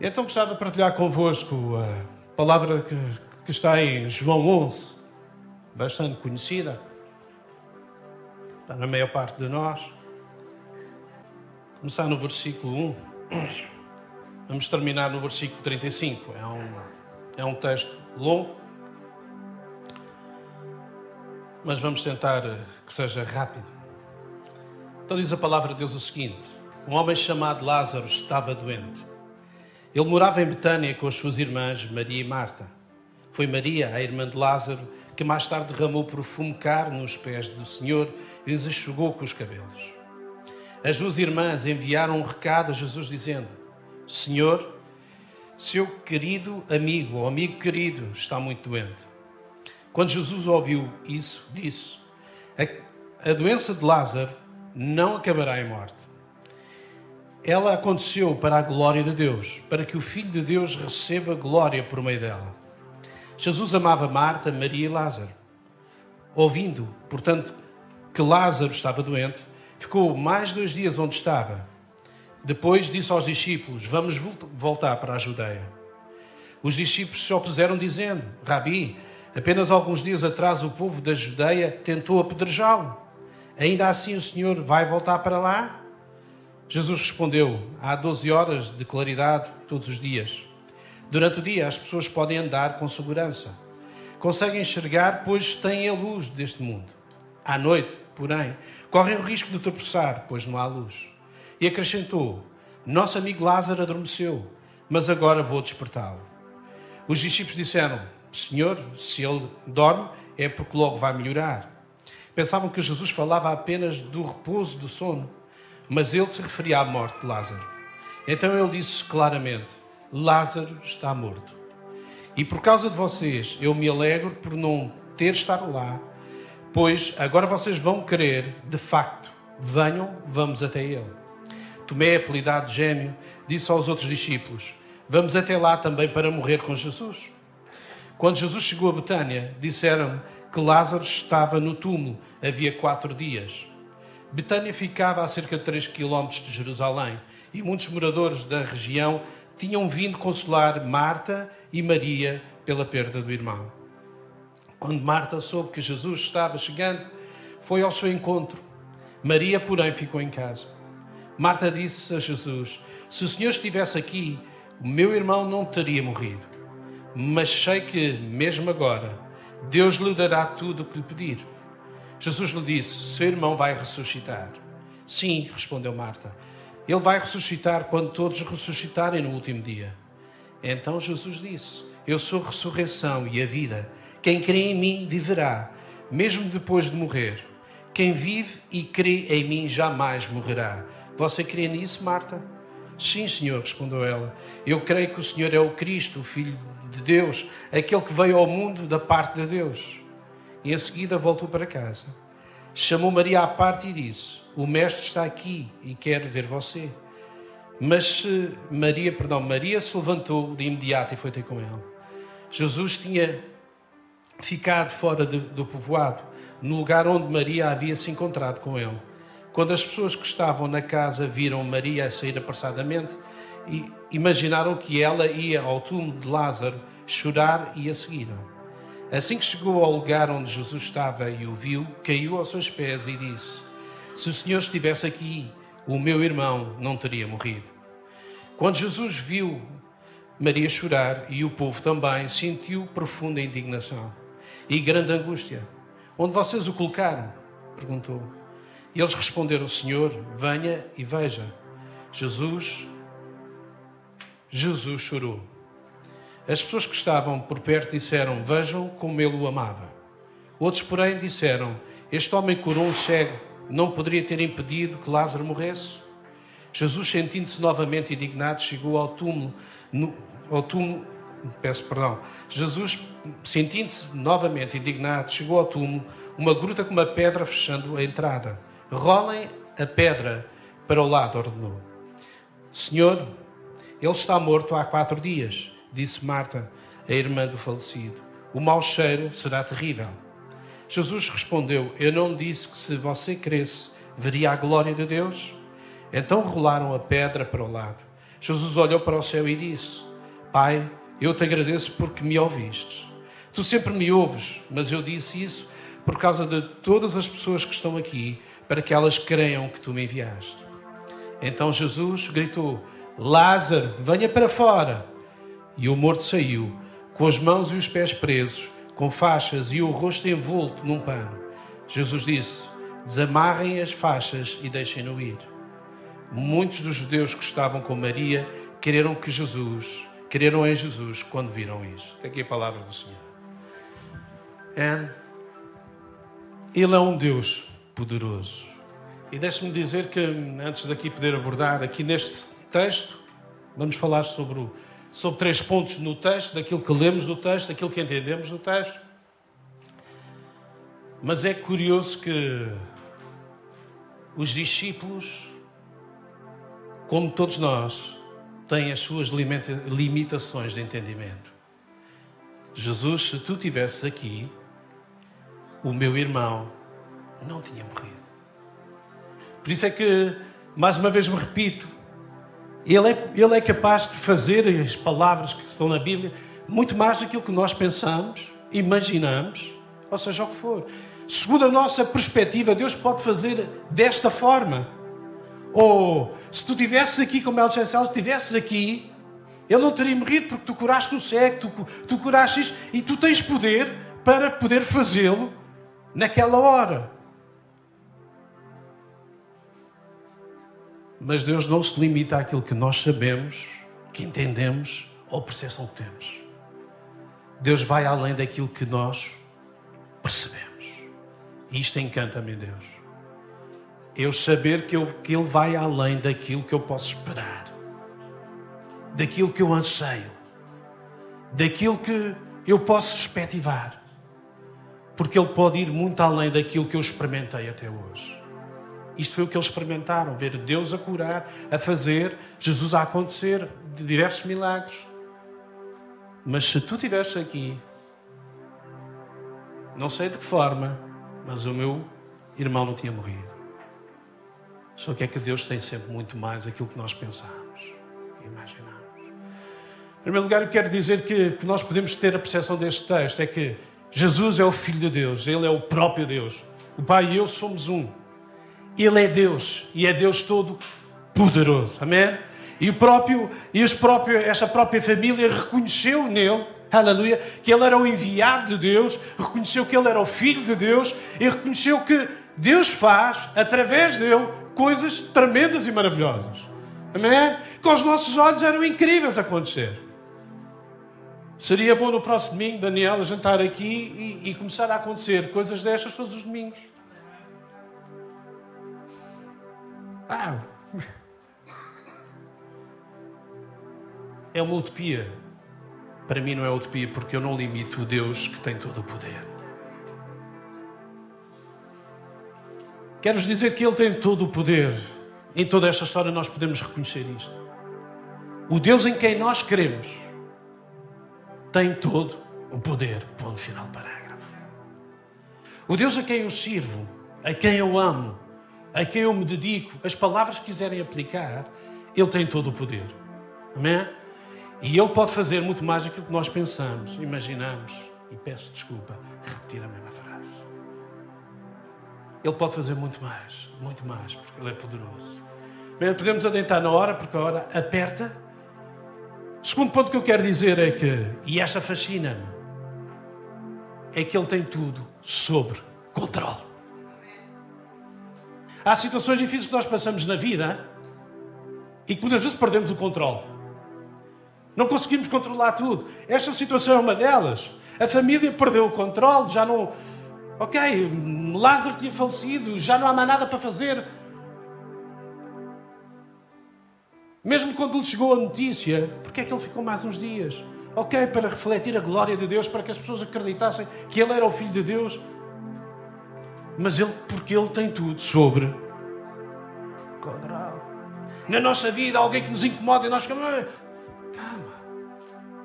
Então gostava de partilhar convosco a palavra que, que está em João 11, bastante conhecida, está na maior parte de nós. Começar no versículo 1, vamos terminar no versículo 35. É um, é um texto longo, mas vamos tentar que seja rápido. Então diz a palavra de Deus o seguinte: Um homem chamado Lázaro estava doente. Ele morava em Betânia com as suas irmãs Maria e Marta. Foi Maria, a irmã de Lázaro, que mais tarde derramou perfume caro nos pés do Senhor e os enxugou com os cabelos. As duas irmãs enviaram um recado a Jesus dizendo: Senhor, seu querido amigo ou amigo querido está muito doente. Quando Jesus ouviu isso, disse: A, a doença de Lázaro não acabará em morte ela aconteceu para a glória de Deus, para que o Filho de Deus receba glória por meio dela. Jesus amava Marta, Maria e Lázaro. Ouvindo, portanto, que Lázaro estava doente, ficou mais dois dias onde estava. Depois disse aos discípulos: Vamos voltar para a Judeia. Os discípulos se opuseram, dizendo: Rabi, apenas alguns dias atrás o povo da Judeia tentou apedrejá-lo. Ainda assim o Senhor vai voltar para lá? Jesus respondeu: Há 12 horas de claridade todos os dias. Durante o dia, as pessoas podem andar com segurança. Conseguem enxergar, pois têm a luz deste mundo. À noite, porém, correm o risco de tropeçar, pois não há luz. E acrescentou: Nosso amigo Lázaro adormeceu, mas agora vou despertá-lo. Os discípulos disseram: Senhor, se ele dorme, é porque logo vai melhorar. Pensavam que Jesus falava apenas do repouso do sono mas ele se referia à morte de Lázaro. Então ele disse claramente: Lázaro está morto. E por causa de vocês, eu me alegro por não ter estado lá, pois agora vocês vão querer, de facto, venham, vamos até ele. Tomé, apelidado gêmeo, disse aos outros discípulos: Vamos até lá também para morrer com Jesus. Quando Jesus chegou a Betânia, disseram que Lázaro estava no túmulo havia quatro dias. Betânia ficava a cerca de 3 quilómetros de Jerusalém e muitos moradores da região tinham vindo consolar Marta e Maria pela perda do irmão. Quando Marta soube que Jesus estava chegando, foi ao seu encontro. Maria, porém, ficou em casa. Marta disse a Jesus: Se o Senhor estivesse aqui, o meu irmão não teria morrido. Mas sei que, mesmo agora, Deus lhe dará tudo o que lhe pedir. Jesus lhe disse: Seu irmão vai ressuscitar. Sim, respondeu Marta. Ele vai ressuscitar quando todos ressuscitarem no último dia. Então Jesus disse: Eu sou a ressurreição e a vida. Quem crê em mim viverá, mesmo depois de morrer. Quem vive e crê em mim jamais morrerá. Você crê nisso, Marta? Sim, Senhor, respondeu ela. Eu creio que o Senhor é o Cristo, o Filho de Deus, aquele que veio ao mundo da parte de Deus e em seguida voltou para casa. Chamou Maria à parte e disse: O mestre está aqui e quer ver você. Mas Maria, perdão, Maria se levantou de imediato e foi ter com ele. Jesus tinha ficado fora de, do povoado, no lugar onde Maria havia se encontrado com ele. Quando as pessoas que estavam na casa viram Maria sair apressadamente, imaginaram que ela ia ao túmulo de Lázaro chorar e a seguiram. Assim que chegou ao lugar onde Jesus estava e o viu, caiu aos seus pés e disse: Se o Senhor estivesse aqui, o meu irmão não teria morrido. Quando Jesus viu Maria chorar e o povo também, sentiu profunda indignação e grande angústia. Onde vocês o colocaram? perguntou. E eles responderam: Senhor, venha e veja. Jesus, Jesus chorou. As pessoas que estavam por perto disseram: Vejam como ele o amava. Outros, porém, disseram: Este homem curou um cego, não poderia ter impedido que Lázaro morresse? Jesus, sentindo-se novamente indignado, chegou ao túmulo, no, ao túmulo, peço perdão. Jesus, sentindo-se novamente indignado, chegou ao túmulo, uma gruta com uma pedra fechando a entrada. Rolem a pedra para o lado, ordenou. Senhor, ele está morto há quatro dias disse Marta, a irmã do falecido. O mau cheiro será terrível. Jesus respondeu: Eu não disse que se você cresce, veria a glória de Deus? Então rolaram a pedra para o lado. Jesus olhou para o céu e disse: Pai, eu te agradeço porque me ouviste. Tu sempre me ouves, mas eu disse isso por causa de todas as pessoas que estão aqui, para que elas creiam que tu me enviaste. Então Jesus gritou: Lázaro, venha para fora. E o morto saiu, com as mãos e os pés presos, com faixas e o rosto envolto num pano. Jesus disse: Desamarrem as faixas e deixem-no ir. Muitos dos judeus que estavam com Maria quereram que Jesus, quereram em Jesus quando viram isso. Aqui a palavra do Senhor. And Ele é um Deus poderoso. E deixe-me dizer que, antes daqui poder abordar, aqui neste texto, vamos falar sobre, o, sobre três pontos no texto, daquilo que lemos do texto, daquilo que entendemos do texto. Mas é curioso que os discípulos, como todos nós, têm as suas limitações de entendimento. Jesus, se tu estivesses aqui, o meu irmão não tinha morrido. Por isso é que, mais uma vez me repito, ele é, ele é capaz de fazer as palavras que estão na Bíblia muito mais do que nós pensamos, imaginamos, ou seja o que for. Segundo a nossa perspectiva, Deus pode fazer desta forma. Ou se tu estivesses aqui, como Elsa Celso, estivesses aqui, ele não teria morrido porque tu curaste o cego, tu, tu curaste isto, e tu tens poder para poder fazê-lo naquela hora. Mas Deus não se limita àquilo que nós sabemos, que entendemos ou percepção que temos. Deus vai além daquilo que nós percebemos. E isto encanta-me, Deus. Eu saber que, eu, que Ele vai além daquilo que eu posso esperar, daquilo que eu anseio, daquilo que eu posso expectivar. Porque Ele pode ir muito além daquilo que eu experimentei até hoje. Isto foi o que eles experimentaram: ver Deus a curar, a fazer, Jesus a acontecer, diversos milagres. Mas se tu estivesse aqui, não sei de que forma, mas o meu irmão não tinha morrido. Só que é que Deus tem sempre muito mais aquilo que nós pensamos e imaginamos. Em primeiro lugar, eu quero dizer que, que nós podemos ter a percepção deste texto: é que Jesus é o Filho de Deus, Ele é o próprio Deus. O Pai e eu somos um. Ele é Deus e é Deus todo poderoso. Amém? E o próprio, e os próprios, esta própria família reconheceu nele, aleluia, que ele era o enviado de Deus, reconheceu que ele era o filho de Deus e reconheceu que Deus faz, através dele, coisas tremendas e maravilhosas. Amém? Com os nossos olhos eram incríveis acontecer. Seria bom no próximo domingo, Daniel, jantar aqui e, e começar a acontecer coisas destas todos os domingos. Ah, é uma utopia. Para mim não é utopia porque eu não limito o Deus que tem todo o poder. Quero-vos dizer que Ele tem todo o poder. Em toda esta história nós podemos reconhecer isto. O Deus em quem nós queremos tem todo o poder. Ponto final parágrafo. O Deus a quem eu sirvo, a quem eu amo, a quem eu me dedico, as palavras que quiserem aplicar, Ele tem todo o poder. Amém? E Ele pode fazer muito mais do que nós pensamos, imaginamos. E peço desculpa, repetir a mesma frase. Ele pode fazer muito mais, muito mais, porque Ele é poderoso. Bem, podemos adentrar na hora, porque a hora aperta. Segundo ponto que eu quero dizer é que, e esta fascina-me, é que Ele tem tudo sobre controle. Há situações difíceis que nós passamos na vida e que muitas vezes perdemos o controle. Não conseguimos controlar tudo. Esta situação é uma delas. A família perdeu o controle, já não. Ok, Lázaro tinha falecido, já não há mais nada para fazer. Mesmo quando lhe chegou a notícia, porque é que ele ficou mais uns dias? Ok, para refletir a glória de Deus, para que as pessoas acreditassem que ele era o Filho de Deus. Mas ele, porque ele tem tudo sobre. Na nossa vida, alguém que nos incomoda e nós ficamos. Calma.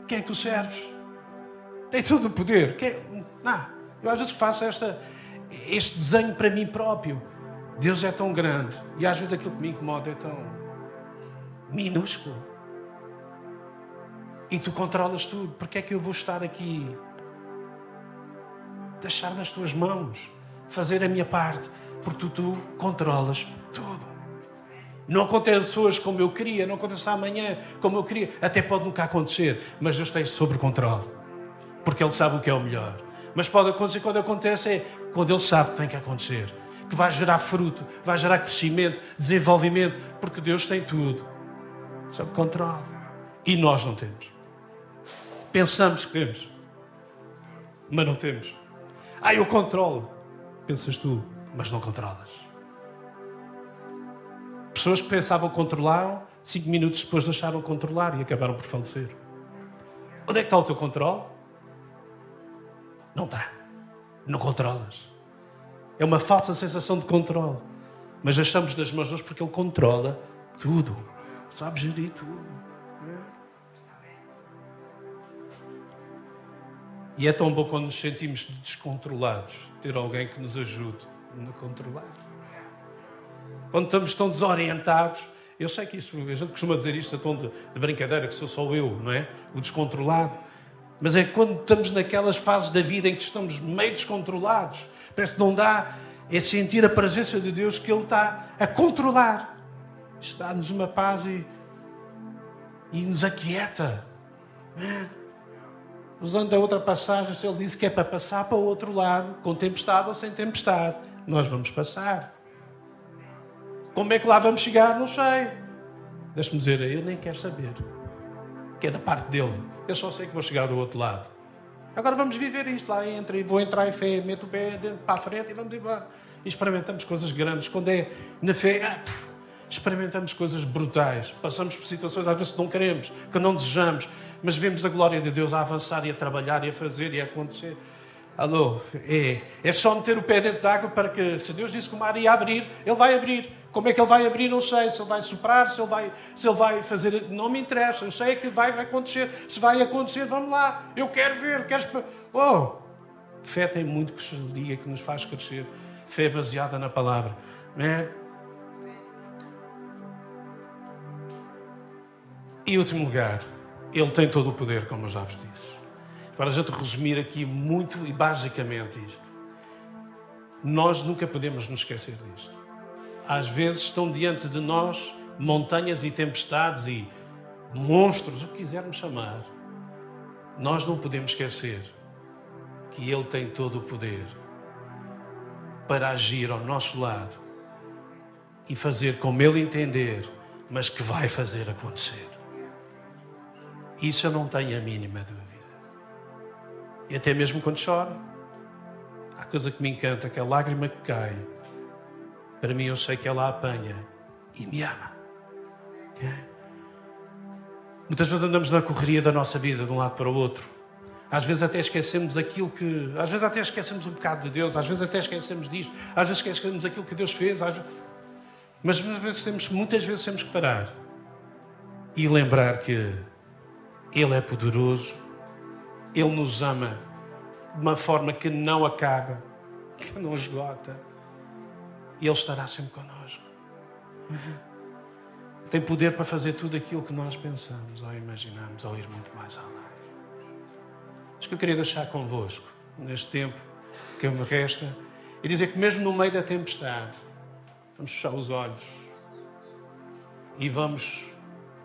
Quem é que tu serves? Tem todo o poder. Quem... Não. Eu às vezes faço esta, este desenho para mim próprio. Deus é tão grande e às vezes aquilo que me incomoda é tão minúsculo. E tu controlas tudo. Porque é que eu vou estar aqui? Deixar nas tuas mãos. Fazer a minha parte. Porque tu, controlas tudo. Não acontece hoje como eu queria, não acontece amanhã como eu queria. Até pode nunca acontecer, mas Deus tem sobre controle. Porque Ele sabe o que é o melhor. Mas pode acontecer quando acontece, é quando Ele sabe que tem que acontecer. Que vai gerar fruto, vai gerar crescimento, desenvolvimento, porque Deus tem tudo sob controle. E nós não temos. Pensamos que temos, mas não temos. Ah, eu controlo. Pensas tu, mas não controlas. Pessoas que pensavam controlaram, cinco minutos depois deixaram controlar e acabaram por falecer. Onde é que está o teu controle? Não está. Não controlas. É uma falsa sensação de controle. Mas achamos das mãos de Deus porque Ele controla tudo. Sabe gerir tudo. E é tão bom quando nos sentimos descontrolados, ter alguém que nos ajude a controlar quando estamos tão desorientados. Eu sei que isso, a gente costuma dizer isto a tom de, de brincadeira, que sou só eu, não é? O descontrolado. Mas é quando estamos naquelas fases da vida em que estamos meio descontrolados, parece que não dá, é sentir a presença de Deus que Ele está a controlar. Está-nos uma paz e, e nos aquieta. É? Usando a outra passagem, se Ele disse que é para passar para o outro lado, com tempestade ou sem tempestade, nós vamos passar. Como é que lá vamos chegar? Não sei. Deixa-me dizer, eu nem quero saber. Que é da parte dele. Eu só sei que vou chegar do outro lado. Agora vamos viver isto lá entra e vou entrar em fé, meto o pé para a frente e vamos embora. E experimentamos coisas grandes. Quando é na fé, ah, experimentamos coisas brutais. Passamos por situações às vezes que não queremos, que não desejamos, mas vemos a glória de Deus a avançar e a trabalhar e a fazer e a acontecer. Alô, é, é só meter o pé dentro d'água para que, se Deus disse que o mar ia abrir, Ele vai abrir. Como é que Ele vai abrir, não sei. Se Ele vai soprar, se Ele vai, se ele vai fazer. Não me interessa. Eu sei que vai acontecer. Se vai acontecer, vamos lá. Eu quero ver. Quero... Oh! Fé tem muito que se liga, que nos faz crescer. Fé baseada na palavra. É? E, em último lugar, Ele tem todo o poder, como eu já vos disse. Para a gente resumir aqui muito e basicamente isto. Nós nunca podemos nos esquecer disto. Às vezes estão diante de nós montanhas e tempestades e monstros, o que quisermos chamar. Nós não podemos esquecer que Ele tem todo o poder para agir ao nosso lado e fazer como Ele entender, mas que vai fazer acontecer. Isso eu não tenho a mínima dúvida. E até mesmo quando choro. Há coisa que me encanta, que a lágrima que cai, para mim eu sei que ela apanha e me ama. É? Muitas vezes andamos na correria da nossa vida, de um lado para o outro. Às vezes até esquecemos aquilo que. Às vezes até esquecemos um bocado de Deus, às vezes até esquecemos disto, às vezes esquecemos aquilo que Deus fez. Às... Mas vezes, temos, muitas vezes temos que parar e lembrar que Ele é poderoso ele nos ama de uma forma que não acaba, que não esgota. E Ele estará sempre connosco. Tem poder para fazer tudo aquilo que nós pensamos ou imaginamos, ou ir muito mais além. Acho que eu queria deixar convosco, neste tempo que me resta, e dizer que mesmo no meio da tempestade, vamos fechar os olhos e vamos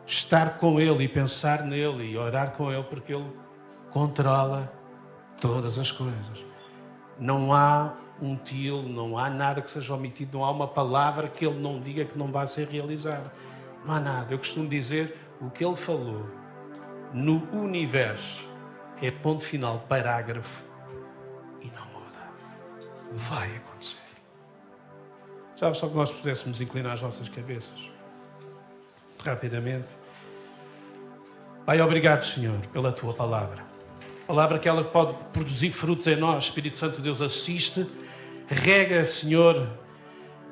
estar com Ele e pensar nele e orar com Ele, porque Ele controla todas as coisas. Não há um til, não há nada que seja omitido, não há uma palavra que ele não diga que não vai ser realizada. Não há nada. Eu costumo dizer o que ele falou no universo é ponto final, parágrafo e não muda. Vai acontecer. Já só que nós pudéssemos inclinar as nossas cabeças rapidamente. Pai, obrigado, Senhor, pela tua palavra palavra que ela pode produzir frutos em nós. Espírito Santo Deus assiste, rega, Senhor,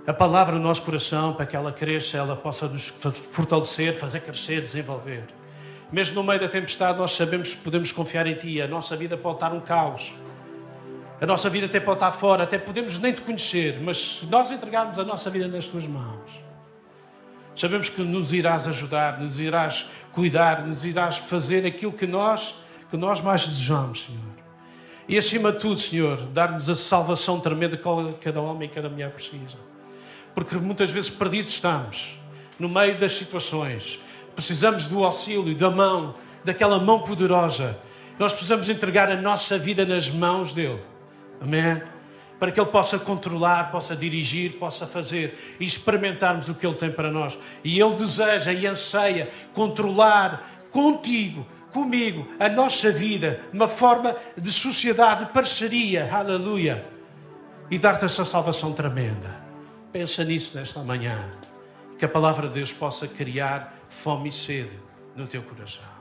a palavra no nosso coração para que ela cresça, ela possa nos fortalecer, fazer crescer, desenvolver. Mesmo no meio da tempestade, nós sabemos que podemos confiar em Ti. A nossa vida pode estar um caos. A nossa vida até pode estar fora, até podemos nem te conhecer, mas se nós entregarmos a nossa vida nas Tuas mãos, Sabemos que nos irás ajudar, nos irás cuidar, nos irás fazer aquilo que nós, que nós mais desejamos, Senhor. E acima de tudo, Senhor, dar-nos a salvação tremenda que cada homem e cada mulher precisa. Porque muitas vezes perdidos estamos, no meio das situações. Precisamos do auxílio, da mão, daquela mão poderosa. Nós precisamos entregar a nossa vida nas mãos dele. Amém? Para que ele possa controlar, possa dirigir, possa fazer e experimentarmos o que ele tem para nós. E ele deseja e anseia controlar contigo, comigo, a nossa vida, uma forma de sociedade, de parceria. Aleluia. E dar-te essa salvação tremenda. Pensa nisso nesta manhã. Que a palavra de Deus possa criar fome e sede no teu coração.